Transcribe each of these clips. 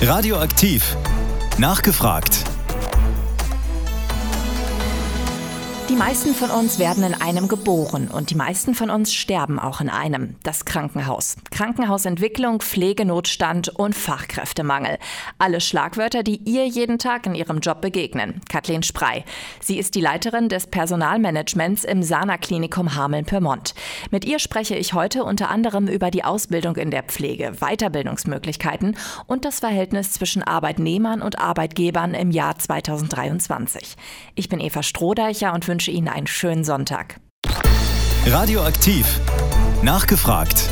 Radioaktiv. Nachgefragt. Die meisten von uns werden in einem geboren und die meisten von uns sterben auch in einem, das Krankenhaus. Krankenhausentwicklung, Pflegenotstand und Fachkräftemangel. Alle Schlagwörter, die ihr jeden Tag in ihrem Job begegnen. Kathleen Sprey. Sie ist die Leiterin des Personalmanagements im Sana Klinikum Hameln-Pyrmont. Mit ihr spreche ich heute unter anderem über die Ausbildung in der Pflege, Weiterbildungsmöglichkeiten und das Verhältnis zwischen Arbeitnehmern und Arbeitgebern im Jahr 2023. Ich bin Eva Strohdeicher und wünsche wünsche Ihnen einen schönen Sonntag. Radioaktiv. Nachgefragt.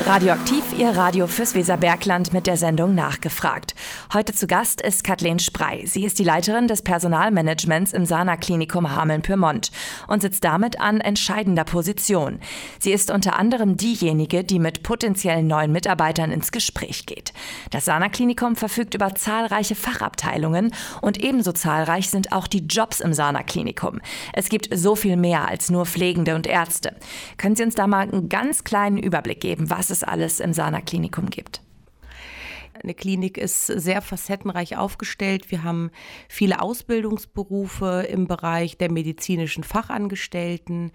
Radioaktiv, Ihr Radio fürs Weserbergland mit der Sendung Nachgefragt. Heute zu Gast ist Kathleen Sprey. Sie ist die Leiterin des Personalmanagements im Sana-Klinikum Hameln-Pyrmont und sitzt damit an entscheidender Position. Sie ist unter anderem diejenige, die mit potenziellen neuen Mitarbeitern ins Gespräch geht. Das Sana-Klinikum verfügt über zahlreiche Fachabteilungen und ebenso zahlreich sind auch die Jobs im Sana-Klinikum. Es gibt so viel mehr als nur Pflegende und Ärzte. Können Sie uns da mal einen ganz kleinen Überblick geben, was es alles im Sana Klinikum gibt. Eine Klinik ist sehr facettenreich aufgestellt. Wir haben viele Ausbildungsberufe im Bereich der medizinischen Fachangestellten,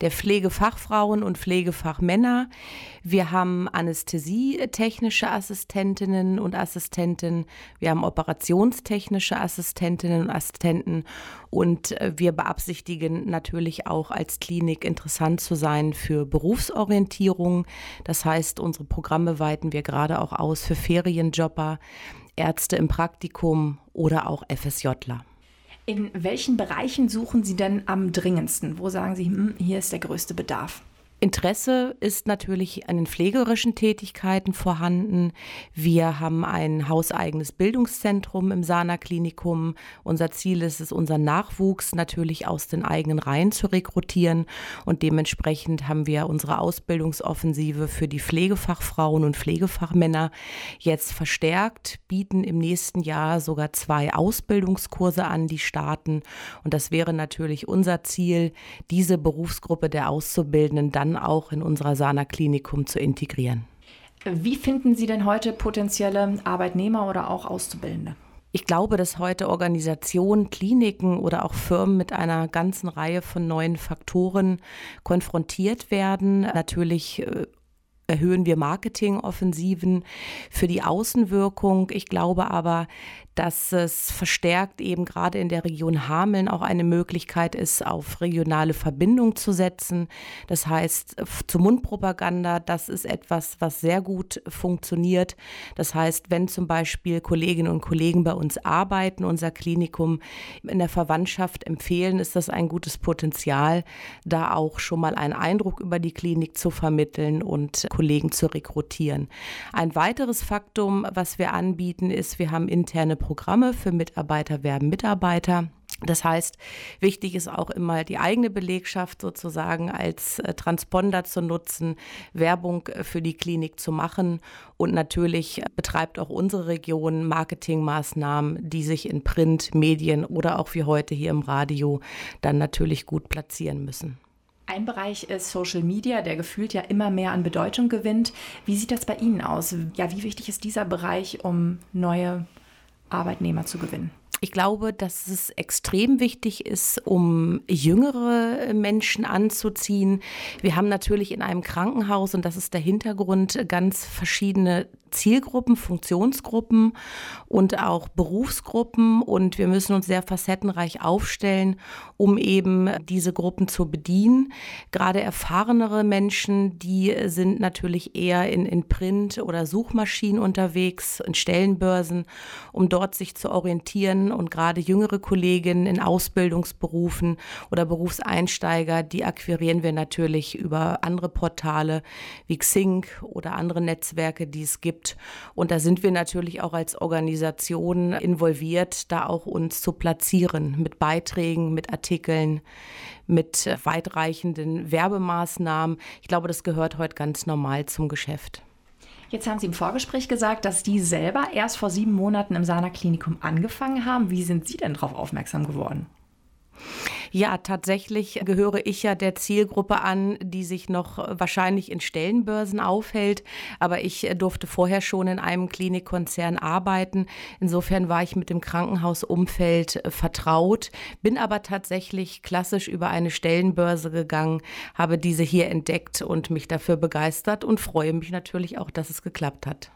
der Pflegefachfrauen und Pflegefachmänner. Wir haben anästhesietechnische Assistentinnen und Assistenten. Wir haben operationstechnische Assistentinnen und Assistenten. Und äh, wir beabsichtigen natürlich auch als Klinik interessant zu sein für Berufsorientierung. Das heißt, unsere Programme weiten wir gerade auch aus für Ferien Ferienjobber, Ärzte im Praktikum oder auch FSJler. In welchen Bereichen suchen Sie denn am dringendsten? Wo sagen Sie, hm, hier ist der größte Bedarf? Interesse ist natürlich an den pflegerischen Tätigkeiten vorhanden. Wir haben ein hauseigenes Bildungszentrum im Sana Klinikum. Unser Ziel ist es, unseren Nachwuchs natürlich aus den eigenen Reihen zu rekrutieren. Und dementsprechend haben wir unsere Ausbildungsoffensive für die Pflegefachfrauen und Pflegefachmänner jetzt verstärkt, bieten im nächsten Jahr sogar zwei Ausbildungskurse an, die starten. Und das wäre natürlich unser Ziel, diese Berufsgruppe der Auszubildenden dann auch in unserer Sana Klinikum zu integrieren. Wie finden Sie denn heute potenzielle Arbeitnehmer oder auch Auszubildende? Ich glaube, dass heute Organisationen, Kliniken oder auch Firmen mit einer ganzen Reihe von neuen Faktoren konfrontiert werden. Natürlich äh, erhöhen wir Marketingoffensiven für die Außenwirkung. Ich glaube aber, dass es verstärkt eben gerade in der Region Hameln auch eine Möglichkeit ist, auf regionale Verbindung zu setzen. Das heißt, zu Mundpropaganda, das ist etwas, was sehr gut funktioniert. Das heißt, wenn zum Beispiel Kolleginnen und Kollegen bei uns arbeiten, unser Klinikum in der Verwandtschaft empfehlen, ist das ein gutes Potenzial, da auch schon mal einen Eindruck über die Klinik zu vermitteln und Kollegen zu rekrutieren. Ein weiteres Faktum, was wir anbieten, ist, wir haben interne Programme für Mitarbeiter werben Mitarbeiter. Das heißt, wichtig ist auch immer die eigene Belegschaft sozusagen als äh, Transponder zu nutzen, Werbung äh, für die Klinik zu machen und natürlich betreibt auch unsere Region Marketingmaßnahmen, die sich in Print, Medien oder auch wie heute hier im Radio dann natürlich gut platzieren müssen. Ein Bereich ist Social Media, der gefühlt ja immer mehr an Bedeutung gewinnt. Wie sieht das bei Ihnen aus? Ja, wie wichtig ist dieser Bereich, um neue Arbeitnehmer zu gewinnen? Ich glaube, dass es extrem wichtig ist, um jüngere Menschen anzuziehen. Wir haben natürlich in einem Krankenhaus, und das ist der Hintergrund, ganz verschiedene Zielgruppen, Funktionsgruppen und auch Berufsgruppen. Und wir müssen uns sehr facettenreich aufstellen, um eben diese Gruppen zu bedienen. Gerade erfahrenere Menschen, die sind natürlich eher in, in Print- oder Suchmaschinen unterwegs, in Stellenbörsen, um dort sich zu orientieren. Und gerade jüngere Kolleginnen in Ausbildungsberufen oder Berufseinsteiger, die akquirieren wir natürlich über andere Portale wie Xing oder andere Netzwerke, die es gibt gibt. Und da sind wir natürlich auch als Organisation involviert, da auch uns zu platzieren mit Beiträgen, mit Artikeln, mit weitreichenden Werbemaßnahmen. Ich glaube, das gehört heute ganz normal zum Geschäft. Jetzt haben Sie im Vorgespräch gesagt, dass die selber erst vor sieben Monaten im Sana Klinikum angefangen haben. Wie sind Sie denn darauf aufmerksam geworden? Ja, tatsächlich gehöre ich ja der Zielgruppe an, die sich noch wahrscheinlich in Stellenbörsen aufhält. Aber ich durfte vorher schon in einem Klinikkonzern arbeiten. Insofern war ich mit dem Krankenhausumfeld vertraut, bin aber tatsächlich klassisch über eine Stellenbörse gegangen, habe diese hier entdeckt und mich dafür begeistert und freue mich natürlich auch, dass es geklappt hat.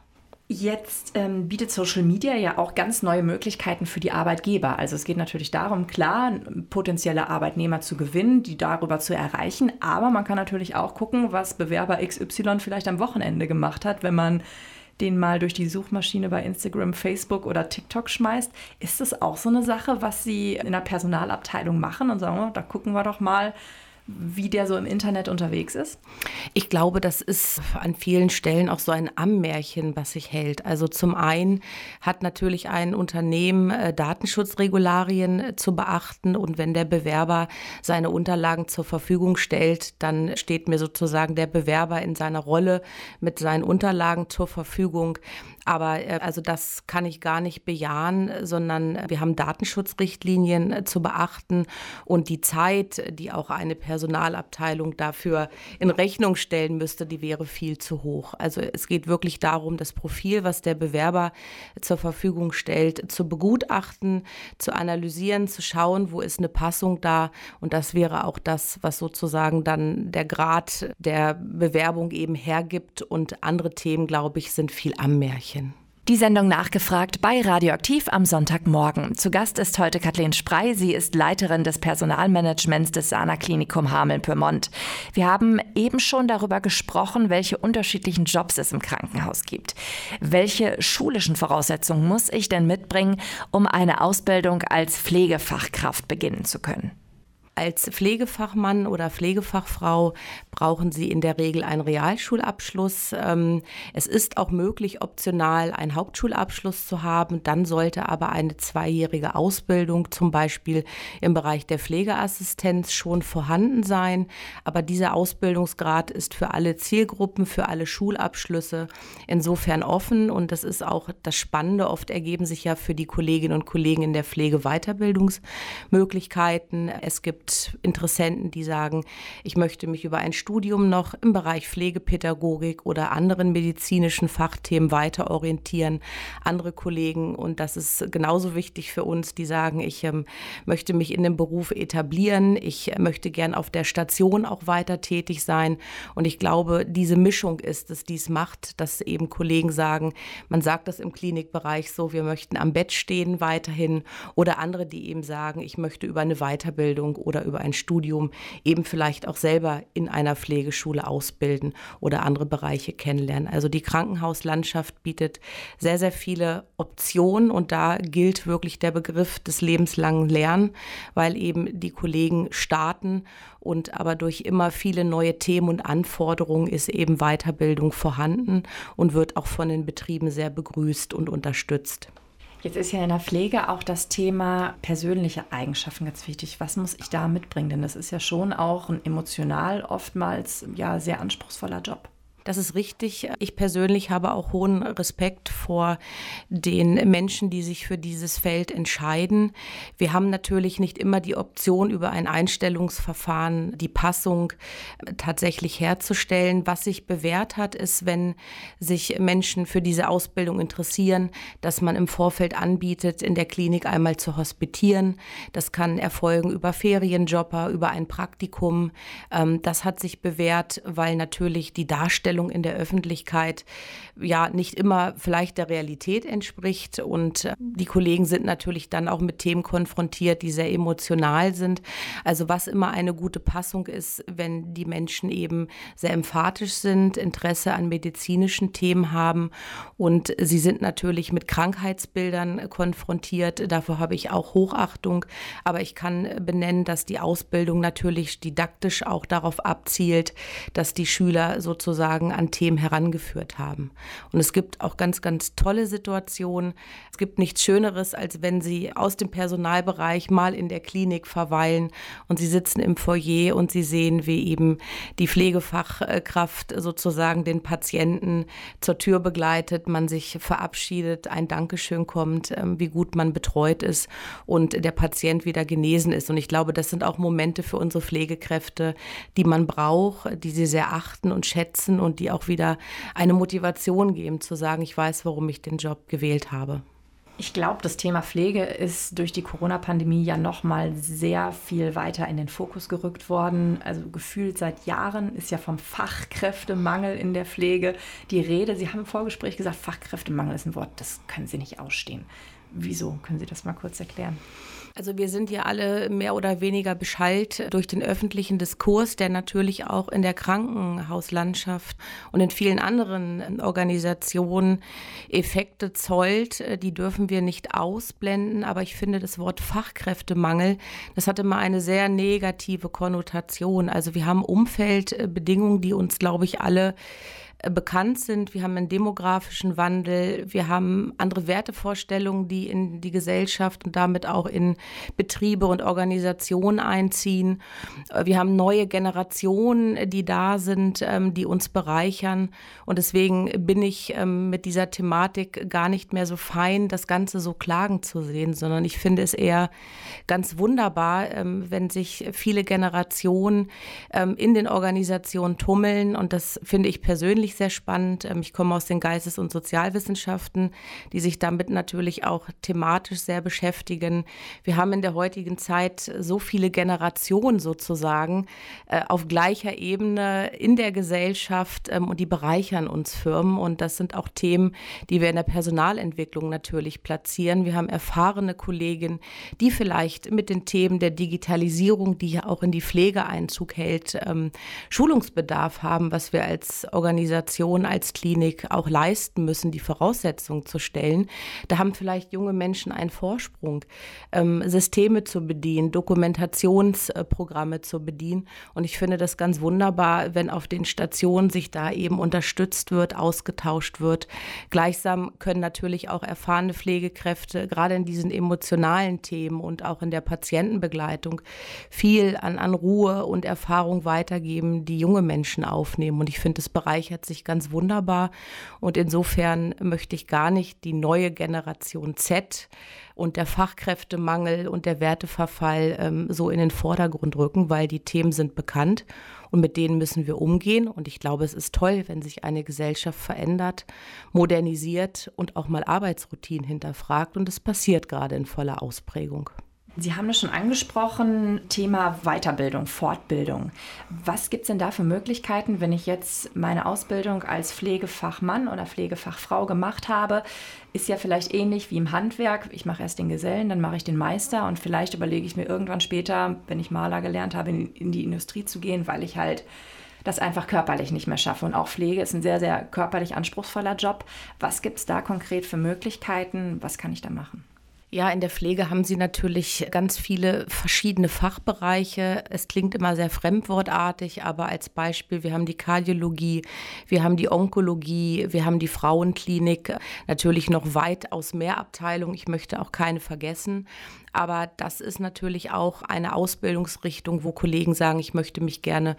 Jetzt ähm, bietet Social Media ja auch ganz neue Möglichkeiten für die Arbeitgeber. Also es geht natürlich darum, klar, potenzielle Arbeitnehmer zu gewinnen, die darüber zu erreichen. Aber man kann natürlich auch gucken, was Bewerber XY vielleicht am Wochenende gemacht hat, wenn man den mal durch die Suchmaschine bei Instagram, Facebook oder TikTok schmeißt. Ist das auch so eine Sache, was Sie in der Personalabteilung machen und sagen, oh, da gucken wir doch mal, wie der so im Internet unterwegs ist? Ich glaube, das ist an vielen Stellen auch so ein Ammärchen, was sich hält. Also zum einen hat natürlich ein Unternehmen äh, Datenschutzregularien äh, zu beachten und wenn der Bewerber seine Unterlagen zur Verfügung stellt, dann steht mir sozusagen der Bewerber in seiner Rolle mit seinen Unterlagen zur Verfügung. Aber äh, also das kann ich gar nicht bejahen, sondern wir haben Datenschutzrichtlinien äh, zu beachten und die Zeit, die auch eine Personalabteilung dafür in Rechnung stellen müsste, die wäre viel zu hoch. Also es geht wirklich darum, das Profil, was der Bewerber zur Verfügung stellt, zu begutachten, zu analysieren, zu schauen, wo ist eine Passung da. Und das wäre auch das, was sozusagen dann der Grad der Bewerbung eben hergibt. Und andere Themen, glaube ich, sind viel am Märchen. Die Sendung nachgefragt bei Radioaktiv am Sonntagmorgen. Zu Gast ist heute Kathleen Sprey. Sie ist Leiterin des Personalmanagements des Sana Klinikum Hameln-Pyrmont. Wir haben eben schon darüber gesprochen, welche unterschiedlichen Jobs es im Krankenhaus gibt. Welche schulischen Voraussetzungen muss ich denn mitbringen, um eine Ausbildung als Pflegefachkraft beginnen zu können? Als Pflegefachmann oder Pflegefachfrau brauchen Sie in der Regel einen Realschulabschluss. Ähm, es ist auch möglich, optional einen Hauptschulabschluss zu haben. Dann sollte aber eine zweijährige Ausbildung, zum Beispiel im Bereich der Pflegeassistenz, schon vorhanden sein. Aber dieser Ausbildungsgrad ist für alle Zielgruppen, für alle Schulabschlüsse insofern offen. Und das ist auch das Spannende. Oft ergeben sich ja für die Kolleginnen und Kollegen in der Pflege Weiterbildungsmöglichkeiten. Es gibt Interessenten, die sagen, ich möchte mich über ein Studium noch im Bereich Pflegepädagogik oder anderen medizinischen Fachthemen weiter orientieren. Andere Kollegen, und das ist genauso wichtig für uns, die sagen, ich ähm, möchte mich in dem Beruf etablieren, ich möchte gern auf der Station auch weiter tätig sein. Und ich glaube, diese Mischung ist es, die es macht, dass eben Kollegen sagen, man sagt das im Klinikbereich so, wir möchten am Bett stehen weiterhin oder andere, die eben sagen, ich möchte über eine Weiterbildung oder oder über ein Studium eben vielleicht auch selber in einer Pflegeschule ausbilden oder andere Bereiche kennenlernen. Also die Krankenhauslandschaft bietet sehr, sehr viele Optionen und da gilt wirklich der Begriff des lebenslangen Lernen, weil eben die Kollegen starten und aber durch immer viele neue Themen und Anforderungen ist eben Weiterbildung vorhanden und wird auch von den Betrieben sehr begrüßt und unterstützt. Jetzt ist ja in der Pflege auch das Thema persönliche Eigenschaften ganz wichtig. Was muss ich da mitbringen? Denn das ist ja schon auch ein emotional oftmals ja sehr anspruchsvoller Job. Das ist richtig. Ich persönlich habe auch hohen Respekt vor den Menschen, die sich für dieses Feld entscheiden. Wir haben natürlich nicht immer die Option, über ein Einstellungsverfahren die Passung tatsächlich herzustellen. Was sich bewährt hat, ist, wenn sich Menschen für diese Ausbildung interessieren, dass man im Vorfeld anbietet, in der Klinik einmal zu hospitieren. Das kann erfolgen über Ferienjobber, über ein Praktikum. Ähm, das hat sich bewährt, weil natürlich die Darstellung Darstellung in der Öffentlichkeit ja nicht immer vielleicht der Realität entspricht. Und äh, die Kollegen sind natürlich dann auch mit Themen konfrontiert, die sehr emotional sind. Also was immer eine gute Passung ist, wenn die Menschen eben sehr emphatisch sind, Interesse an medizinischen Themen haben und sie sind natürlich mit Krankheitsbildern konfrontiert. Dafür habe ich auch Hochachtung. Aber ich kann benennen, dass die Ausbildung natürlich didaktisch auch darauf abzielt, dass die Schüler sozusagen sozusagen an Themen herangeführt haben. Und es gibt auch ganz, ganz tolle Situationen. Es gibt nichts Schöneres, als wenn Sie aus dem Personalbereich mal in der Klinik verweilen und Sie sitzen im Foyer und Sie sehen, wie eben die Pflegefachkraft sozusagen den Patienten zur Tür begleitet, man sich verabschiedet, ein Dankeschön kommt, ähm, wie gut man betreut ist und der Patient wieder genesen ist. Und ich glaube, das sind auch Momente für unsere Pflegekräfte, die man braucht, die sie sehr achten und schätzen und die auch wieder eine Motivation geben, zu sagen, ich weiß, warum ich den Job gewählt habe. Ich glaube, das Thema Pflege ist durch die Corona-Pandemie ja noch mal sehr viel weiter in den Fokus gerückt worden. Also gefühlt seit Jahren ist ja vom Fachkräftemangel in der Pflege die Rede. Sie haben im Vorgespräch gesagt, Fachkräftemangel ist ein Wort, das können Sie nicht ausstehen. Wieso? Können Sie das mal kurz erklären? Also wir sind ja alle mehr oder weniger beschallt durch den öffentlichen Diskurs, der natürlich auch in der Krankenhauslandschaft und in vielen anderen Organisationen Effekte zollt. Die dürfen wir nicht ausblenden. Aber ich finde das Wort Fachkräftemangel, das hatte mal eine sehr negative Konnotation. Also wir haben Umfeldbedingungen, die uns, glaube ich, alle bekannt sind. Wir haben einen demografischen Wandel, wir haben andere Wertevorstellungen, die in die Gesellschaft und damit auch in Betriebe und Organisationen einziehen. Äh, wir haben neue Generationen, die da sind, ähm, die uns bereichern. Und deswegen bin ich ähm, mit dieser Thematik gar nicht mehr so fein, das Ganze so klagen zu sehen, sondern ich finde es eher ganz wunderbar, ähm, wenn sich viele Generationen in den Organisationen tummeln. Und das finde ich persönlich ich sehr spannend. Ähm, ich komme aus den Geistes- und Sozialwissenschaften, die sich damit natürlich auch thematisch sehr beschäftigen. Wir haben in der heutigen Zeit so viele Generationen sozusagen äh, auf gleicher Ebene in der Gesellschaft ähm, und die bereichern uns Firmen. Und das sind auch Themen, die wir in der Personalentwicklung natürlich platzieren. Wir haben erfahrene Kolleginnen, die vielleicht mit den Themen der Digitalisierung, die ja auch in die Pflege Einzug hält, ähm, Schulungsbedarf haben, was wir als Organisation Organisation als Klinik auch leisten müssen, die Voraussetzungen zu stellen. Da haben vielleicht junge Menschen einen Vorsprung, ähm, Systeme zu bedienen, Dokumentationsprogramme zu bedienen. Und ich finde das ganz wunderbar, wenn auf den Stationen sich da eben unterstützt wird, ausgetauscht wird. Gleichsam können natürlich auch erfahrene Pflegekräfte gerade in diesen emotionalen Themen und auch in der Patientenbegleitung viel an, an Ruhe und Erfahrung weitergeben, die junge Menschen aufnehmen. Und ich finde, es bereichert sich ganz wunderbar. Und insofern möchte ich gar nicht die neue Generation Z und der Fachkräftemangel und der Werteverfall ähm, so in den Vordergrund rücken, weil die Themen sind bekannt und mit denen müssen wir umgehen. Und ich glaube, es ist toll, wenn sich eine Gesellschaft verändert, modernisiert und auch mal Arbeitsroutinen hinterfragt. Und es passiert gerade in voller Ausprägung. Sie haben es schon angesprochen, Thema Weiterbildung, Fortbildung. Was gibt es denn da für Möglichkeiten, wenn ich jetzt meine Ausbildung als Pflegefachmann oder Pflegefachfrau gemacht habe? Ist ja vielleicht ähnlich wie im Handwerk. Ich mache erst den Gesellen, dann mache ich den Meister und vielleicht überlege ich mir irgendwann später, wenn ich Maler gelernt habe, in, in die Industrie zu gehen, weil ich halt das einfach körperlich nicht mehr schaffe. Und auch Pflege ist ein sehr, sehr körperlich anspruchsvoller Job. Was gibt es da konkret für Möglichkeiten? Was kann ich da machen? Ja, in der Pflege haben Sie natürlich ganz viele verschiedene Fachbereiche. Es klingt immer sehr fremdwortartig, aber als Beispiel, wir haben die Kardiologie, wir haben die Onkologie, wir haben die Frauenklinik, natürlich noch weitaus mehr Abteilungen. Ich möchte auch keine vergessen. Aber das ist natürlich auch eine Ausbildungsrichtung, wo Kollegen sagen, ich möchte mich gerne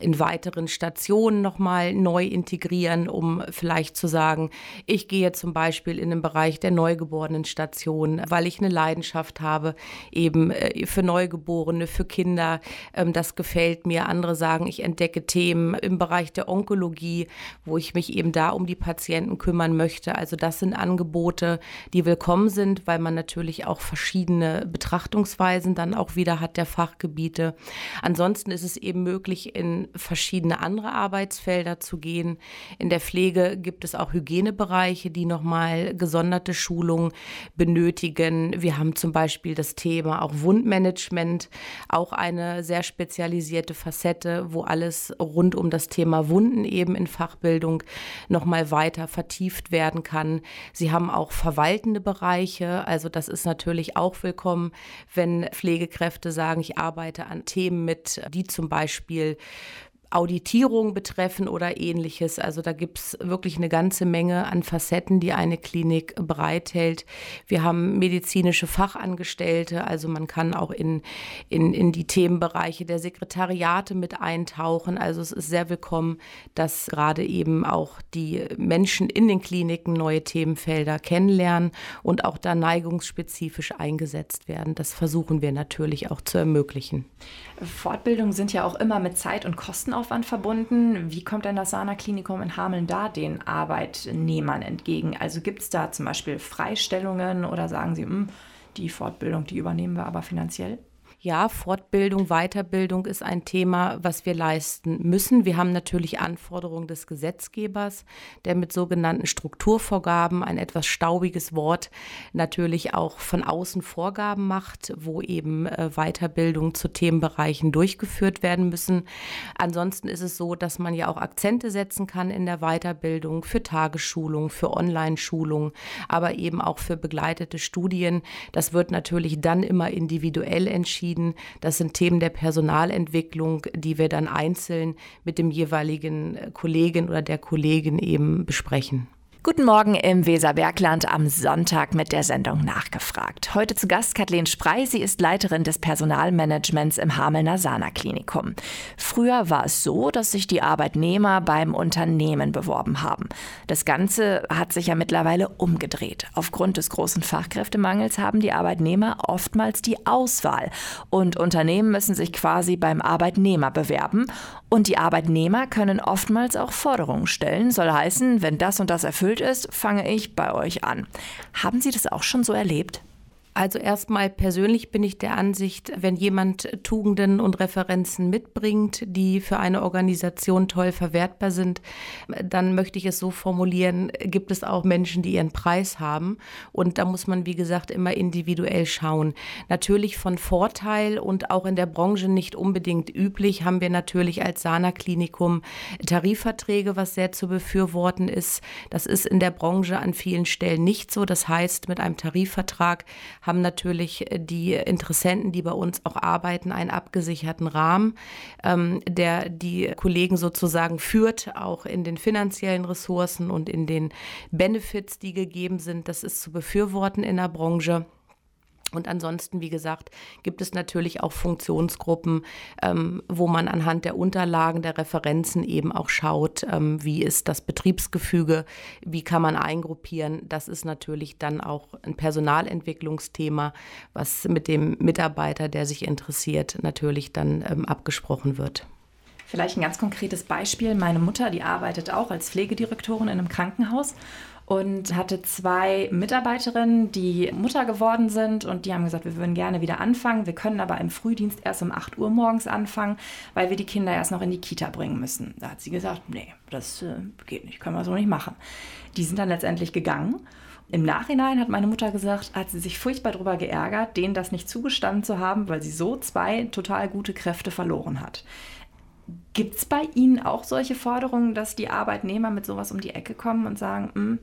in weiteren Stationen nochmal neu integrieren, um vielleicht zu sagen, ich gehe zum Beispiel in den Bereich der Neugeborenenstation, weil ich eine Leidenschaft habe, eben äh, für Neugeborene, für Kinder. Ähm, das gefällt mir. Andere sagen, ich entdecke Themen im Bereich der Onkologie, wo ich mich eben da um die Patienten kümmern möchte. Also das sind Angebote, die willkommen sind, weil man natürlich auch verschiedene Betrachtungsweisen dann auch wieder hat der Fachgebiete. Ansonsten ist es eben möglich, in verschiedene andere Arbeitsfelder zu gehen. In der Pflege gibt es auch Hygienebereiche, die nochmal gesonderte Schulungen benötigen. Wir haben zum Beispiel das Thema auch Wundmanagement, auch eine sehr spezialisierte Facette, wo alles rund um das Thema Wunden eben in Fachbildung nochmal weiter vertieft werden kann. Sie haben auch verwaltende Bereiche, also das ist natürlich auch willkommen kommen, wenn Pflegekräfte sagen, ich arbeite an Themen mit, die zum Beispiel Auditierung betreffen oder ähnliches. Also da gibt es wirklich eine ganze Menge an Facetten, die eine Klinik bereithält. Wir haben medizinische Fachangestellte, also man kann auch in, in, in die Themenbereiche der Sekretariate mit eintauchen. Also es ist sehr willkommen, dass gerade eben auch die Menschen in den Kliniken neue Themenfelder kennenlernen und auch da neigungsspezifisch eingesetzt werden. Das versuchen wir natürlich auch zu ermöglichen. Fortbildungen sind ja auch immer mit Zeit und Kostenaufwand verbunden. Wie kommt denn das Sana-Klinikum in Hameln da den Arbeitnehmern entgegen? Also gibt es da zum Beispiel Freistellungen oder sagen Sie, hm, die Fortbildung, die übernehmen wir aber finanziell? Ja, Fortbildung, Weiterbildung ist ein Thema, was wir leisten müssen. Wir haben natürlich Anforderungen des Gesetzgebers, der mit sogenannten Strukturvorgaben, ein etwas staubiges Wort, natürlich auch von außen Vorgaben macht, wo eben äh, Weiterbildung zu Themenbereichen durchgeführt werden müssen. Ansonsten ist es so, dass man ja auch Akzente setzen kann in der Weiterbildung für Tagesschulung, für Online-Schulung, aber eben auch für begleitete Studien. Das wird natürlich dann immer individuell entschieden entschieden. Das sind Themen der Personalentwicklung, die wir dann einzeln mit dem jeweiligen Kollegen oder der Kollegin eben besprechen. Guten Morgen im Weserbergland am Sonntag mit der Sendung Nachgefragt. Heute zu Gast Kathleen Sprey. Sie ist Leiterin des Personalmanagements im Hamelner Sana Klinikum. Früher war es so, dass sich die Arbeitnehmer beim Unternehmen beworben haben. Das Ganze hat sich ja mittlerweile umgedreht. Aufgrund des großen Fachkräftemangels haben die Arbeitnehmer oftmals die Auswahl und Unternehmen müssen sich quasi beim Arbeitnehmer bewerben und die Arbeitnehmer können oftmals auch Forderungen stellen. Soll heißen, wenn das und das erfüllt ist, fange ich bei euch an. Haben Sie das auch schon so erlebt? Also erstmal persönlich bin ich der Ansicht, wenn jemand Tugenden und Referenzen mitbringt, die für eine Organisation toll verwertbar sind, dann möchte ich es so formulieren, gibt es auch Menschen, die ihren Preis haben. Und da muss man, wie gesagt, immer individuell schauen. Natürlich von Vorteil und auch in der Branche nicht unbedingt üblich, haben wir natürlich als Sana-Klinikum Tarifverträge, was sehr zu befürworten ist. Das ist in der Branche an vielen Stellen nicht so. Das heißt, mit einem Tarifvertrag haben natürlich äh, die Interessenten, die bei uns auch arbeiten, einen abgesicherten Rahmen, ähm, der die Kollegen sozusagen führt, auch in den finanziellen Ressourcen und in den Benefits, die gegeben sind. Das ist zu befürworten in der Branche. Und ansonsten, wie gesagt, gibt es natürlich auch Funktionsgruppen, ähm, wo man anhand der Unterlagen, der Referenzen eben auch schaut, ähm, wie ist das Betriebsgefüge, wie kann man eingruppieren. Das ist natürlich dann auch ein Personalentwicklungsthema, was mit dem Mitarbeiter, der sich interessiert, natürlich dann ähm, abgesprochen wird. Vielleicht ein ganz konkretes Beispiel. Meine Mutter, die arbeitet auch als Pflegedirektorin in einem Krankenhaus und hatte zwei Mitarbeiterinnen, die Mutter geworden sind und die haben gesagt, wir würden gerne wieder anfangen. Wir können aber im Frühdienst erst um 8 Uhr morgens anfangen, weil wir die Kinder erst noch in die Kita bringen müssen. Da hat sie gesagt, nee, das äh, geht nicht, können wir so nicht machen. Die sind dann letztendlich gegangen. Im Nachhinein hat meine Mutter gesagt, hat sie sich furchtbar darüber geärgert, denen das nicht zugestanden zu haben, weil sie so zwei total gute Kräfte verloren hat. Gibt es bei Ihnen auch solche Forderungen, dass die Arbeitnehmer mit sowas um die Ecke kommen und sagen, hm,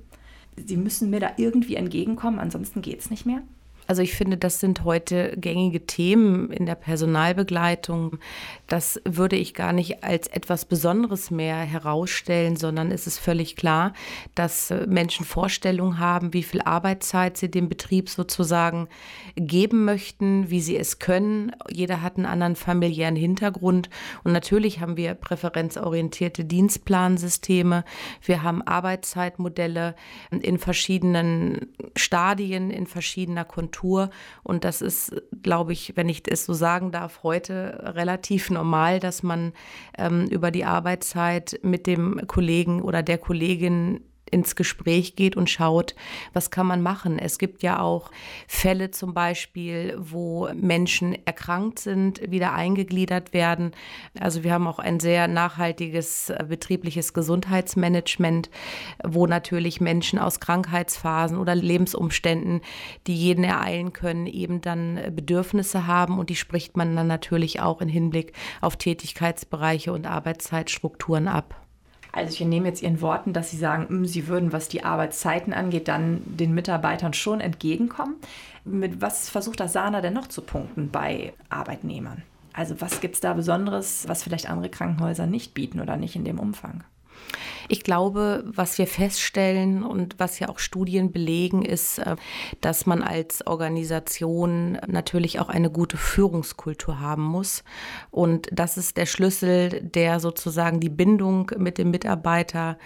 Sie müssen mir da irgendwie entgegenkommen, ansonsten geht es nicht mehr? Also ich finde, das sind heute gängige Themen in der Personalbegleitung. Das würde ich gar nicht als etwas Besonderes mehr herausstellen, sondern es ist völlig klar, dass äh, Menschen Vorstellungen haben, wie viel Arbeitszeit sie dem Betrieb sozusagen geben möchten, wie sie es können. Jeder hat einen anderen familiären Hintergrund. Und natürlich haben wir präferenzorientierte Dienstplansysteme. Wir haben Arbeitszeitmodelle in verschiedenen Stadien, in verschiedener Kontur. Kultur. Und das ist, glaube ich, wenn ich es so sagen darf, heute relativ normal, dass man ähm, über die Arbeitszeit mit dem Kollegen oder der Kollegin ins Gespräch geht und schaut, was kann man machen. Es gibt ja auch Fälle zum Beispiel, wo Menschen erkrankt sind, wieder eingegliedert werden. Also wir haben auch ein sehr nachhaltiges äh, betriebliches Gesundheitsmanagement, wo natürlich Menschen aus Krankheitsphasen oder Lebensumständen, die jeden ereilen können, eben dann Bedürfnisse haben und die spricht man dann natürlich auch im Hinblick auf Tätigkeitsbereiche und Arbeitszeitstrukturen ab. Also ich nehme jetzt Ihren Worten, dass Sie sagen, hm, Sie würden, was die Arbeitszeiten angeht, dann den Mitarbeitern schon entgegenkommen. Mit was versucht das Sana denn noch zu punkten bei Arbeitnehmern? Also was gibt es da Besonderes, was vielleicht andere Krankenhäuser nicht bieten oder nicht in dem Umfang? Ich glaube, was wir feststellen und was ja auch Studien belegen, ist, äh, dass man als Organisation natürlich auch eine gute Führungskultur haben muss. Und das ist der Schlüssel, der sozusagen die Bindung mit dem Mitarbeiter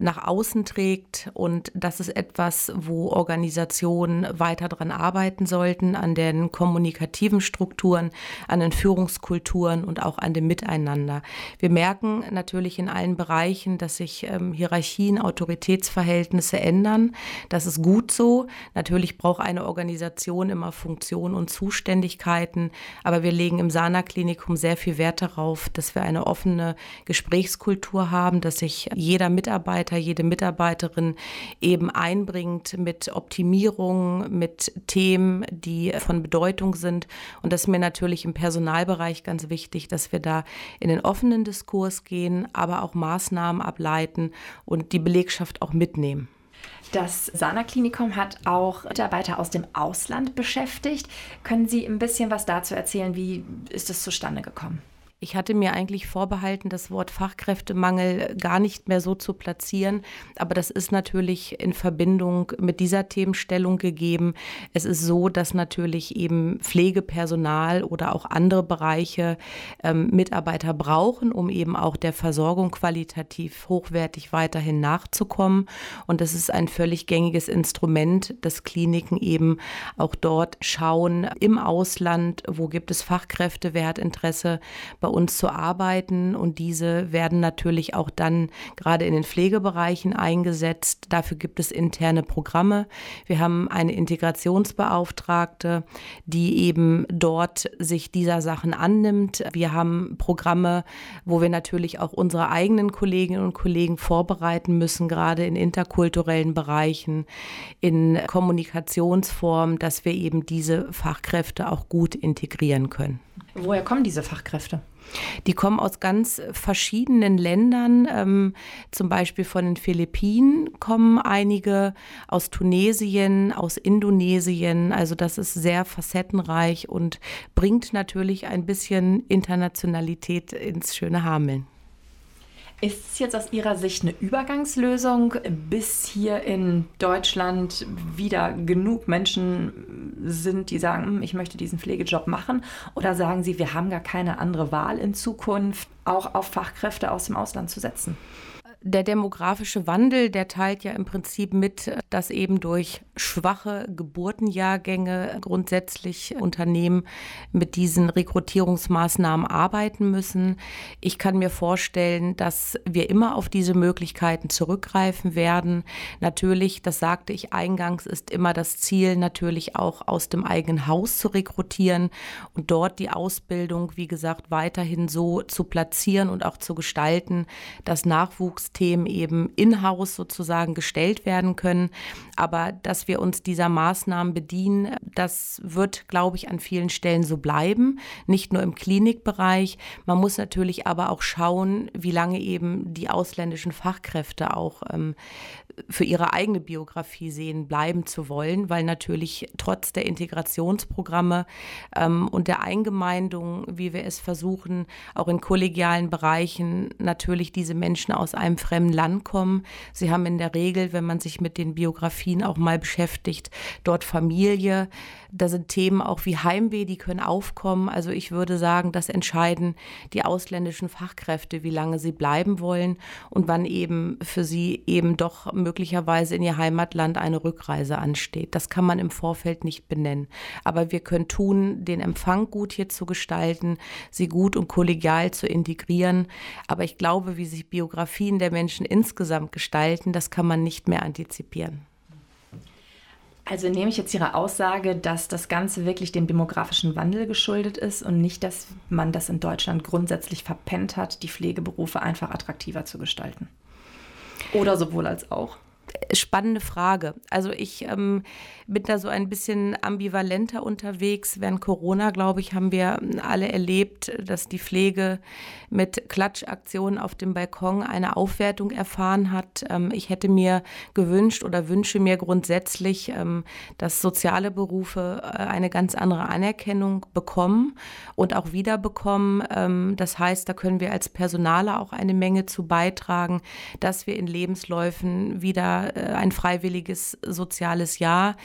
nach außen trägt. Und das ist etwas, wo Organisationen weiter daran arbeiten sollten, an den kommunikativen Strukturen, an den Führungskulturen und auch an dem Miteinander. Wir merken natürlich in allen Bereichen, dass sich ähm, Hierarchien, Autoritätsverhältnisse ändern. Das ist gut so. Natürlich braucht eine Organisation immer Funktion und Zuständigkeiten, aber wir legen im Sana-Klinikum sehr viel Wert darauf, dass wir eine offene Gesprächskultur haben, dass sich jeder Mitarbeiter, jede Mitarbeiterin eben einbringt mit Optimierung, mit Themen, die von Bedeutung sind. Und das ist mir natürlich im Personalbereich ganz wichtig, dass wir da in den offenen Diskurs gehen, aber auch Maßnahmen ableiten und die Belegschaft auch mitnehmen. Das Sana-Klinikum hat auch Mitarbeiter aus dem Ausland beschäftigt. Können Sie ein bisschen was dazu erzählen? Wie ist es zustande gekommen? Ich hatte mir eigentlich vorbehalten, das Wort Fachkräftemangel gar nicht mehr so zu platzieren, aber das ist natürlich in Verbindung mit dieser Themenstellung gegeben. Es ist so, dass natürlich eben Pflegepersonal oder auch andere Bereiche ähm, Mitarbeiter brauchen, um eben auch der Versorgung qualitativ hochwertig weiterhin nachzukommen. Und das ist ein völlig gängiges Instrument, dass Kliniken eben auch dort schauen, im Ausland, wo gibt es Fachkräfte, wer hat Interesse bei uns zu arbeiten und diese werden natürlich auch dann gerade in den Pflegebereichen eingesetzt. Dafür gibt es interne Programme. Wir haben eine Integrationsbeauftragte, die eben dort sich dieser Sachen annimmt. Wir haben Programme, wo wir natürlich auch unsere eigenen Kolleginnen und Kollegen vorbereiten müssen, gerade in interkulturellen Bereichen, in Kommunikationsformen, dass wir eben diese Fachkräfte auch gut integrieren können. Woher kommen diese Fachkräfte? Die kommen aus ganz verschiedenen Ländern, ähm, zum Beispiel von den Philippinen kommen einige, aus Tunesien, aus Indonesien. Also das ist sehr facettenreich und bringt natürlich ein bisschen Internationalität ins schöne Hameln. Ist es jetzt aus Ihrer Sicht eine Übergangslösung, bis hier in Deutschland wieder genug Menschen sind, die sagen, hm, ich möchte diesen Pflegejob machen? Oder sagen Sie, wir haben gar keine andere Wahl in Zukunft, auch auf Fachkräfte aus dem Ausland zu setzen? Der demografische Wandel, der teilt ja im Prinzip mit, dass eben durch schwache Geburtenjahrgänge grundsätzlich Unternehmen mit diesen Rekrutierungsmaßnahmen arbeiten müssen. Ich kann mir vorstellen, dass wir immer auf diese Möglichkeiten zurückgreifen werden. Natürlich, das sagte ich eingangs, ist immer das Ziel, natürlich auch aus dem eigenen Haus zu rekrutieren und dort die Ausbildung, wie gesagt, weiterhin so zu platzieren und auch zu gestalten, dass Nachwuchs Themen eben in-house sozusagen gestellt werden können. Aber dass wir uns dieser Maßnahmen bedienen, das wird, glaube ich, an vielen Stellen so bleiben, nicht nur im Klinikbereich. Man muss natürlich aber auch schauen, wie lange eben die ausländischen Fachkräfte auch ähm, für ihre eigene Biografie sehen, bleiben zu wollen, weil natürlich trotz der Integrationsprogramme ähm, und der Eingemeindung, wie wir es versuchen, auch in kollegialen Bereichen natürlich diese Menschen aus einem fremden Land kommen. Sie haben in der Regel, wenn man sich mit den Biografien auch mal beschäftigt, dort Familie. Da sind Themen auch wie Heimweh, die können aufkommen. Also ich würde sagen, das entscheiden die ausländischen Fachkräfte, wie lange sie bleiben wollen und wann eben für sie eben doch möglicherweise in ihr Heimatland eine Rückreise ansteht. Das kann man im Vorfeld nicht benennen. Aber wir können tun, den Empfang gut hier zu gestalten, sie gut und kollegial zu integrieren. Aber ich glaube, wie sich Biografien der Menschen insgesamt gestalten, das kann man nicht mehr antizipieren. Also nehme ich jetzt Ihre Aussage, dass das Ganze wirklich dem demografischen Wandel geschuldet ist und nicht, dass man das in Deutschland grundsätzlich verpennt hat, die Pflegeberufe einfach attraktiver zu gestalten. Oder sowohl als auch. Spannende Frage. Also ich ähm, bin da so ein bisschen ambivalenter unterwegs. Während Corona, glaube ich, haben wir alle erlebt, dass die Pflege mit Klatschaktionen auf dem Balkon eine Aufwertung erfahren hat. Ähm, ich hätte mir gewünscht oder wünsche mir grundsätzlich, ähm, dass soziale Berufe äh, eine ganz andere Anerkennung bekommen und auch wiederbekommen. Ähm, das heißt, da können wir als Personaler auch eine Menge zu beitragen, dass wir in Lebensläufen wieder äh, ein freiwilliges soziales Jahr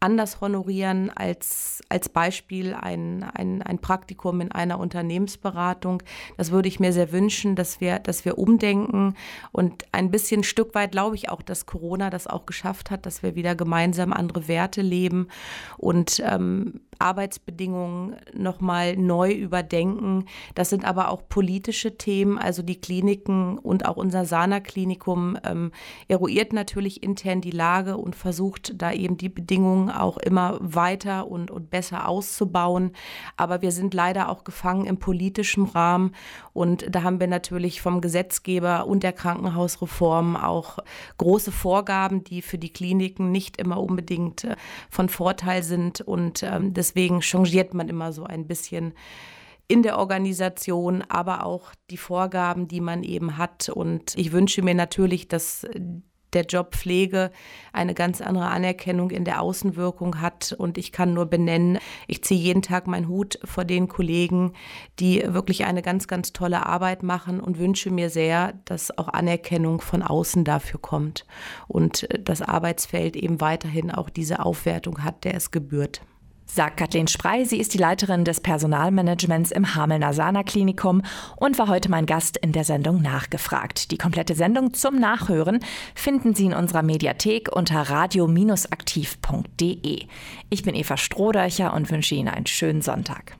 anders honorieren als, als Beispiel ein, ein, ein Praktikum in einer Unternehmensberatung. Das würde ich mir sehr wünschen, dass wir, dass wir umdenken und ein bisschen Stück weit glaube ich auch, dass Corona das auch geschafft hat, dass wir wieder gemeinsam andere Werte leben und ähm, Arbeitsbedingungen nochmal neu überdenken. Das sind aber auch politische Themen. Also die Kliniken und auch unser Sana-Klinikum ähm, eruiert natürlich intern die Lage und versucht da eben die Bedingungen auch immer weiter und, und besser auszubauen. Aber wir sind leider auch gefangen im politischen Rahmen und da haben wir natürlich vom Gesetzgeber und der Krankenhausreform auch große Vorgaben, die für die Kliniken nicht immer unbedingt äh, von Vorteil sind und ähm, Deswegen changiert man immer so ein bisschen in der Organisation, aber auch die Vorgaben, die man eben hat. Und ich wünsche mir natürlich, dass der Job Pflege eine ganz andere Anerkennung in der Außenwirkung hat. Und ich kann nur benennen, ich ziehe jeden Tag meinen Hut vor den Kollegen, die wirklich eine ganz, ganz tolle Arbeit machen und wünsche mir sehr, dass auch Anerkennung von außen dafür kommt und das Arbeitsfeld eben weiterhin auch diese Aufwertung hat, der es gebührt sagt Kathleen Sprey. Sie ist die Leiterin des Personalmanagements im Hamelner Sana Klinikum und war heute mein Gast in der Sendung Nachgefragt. Die komplette Sendung zum Nachhören finden Sie in unserer Mediathek unter radio-aktiv.de. Ich bin Eva Strohdeicher und wünsche Ihnen einen schönen Sonntag.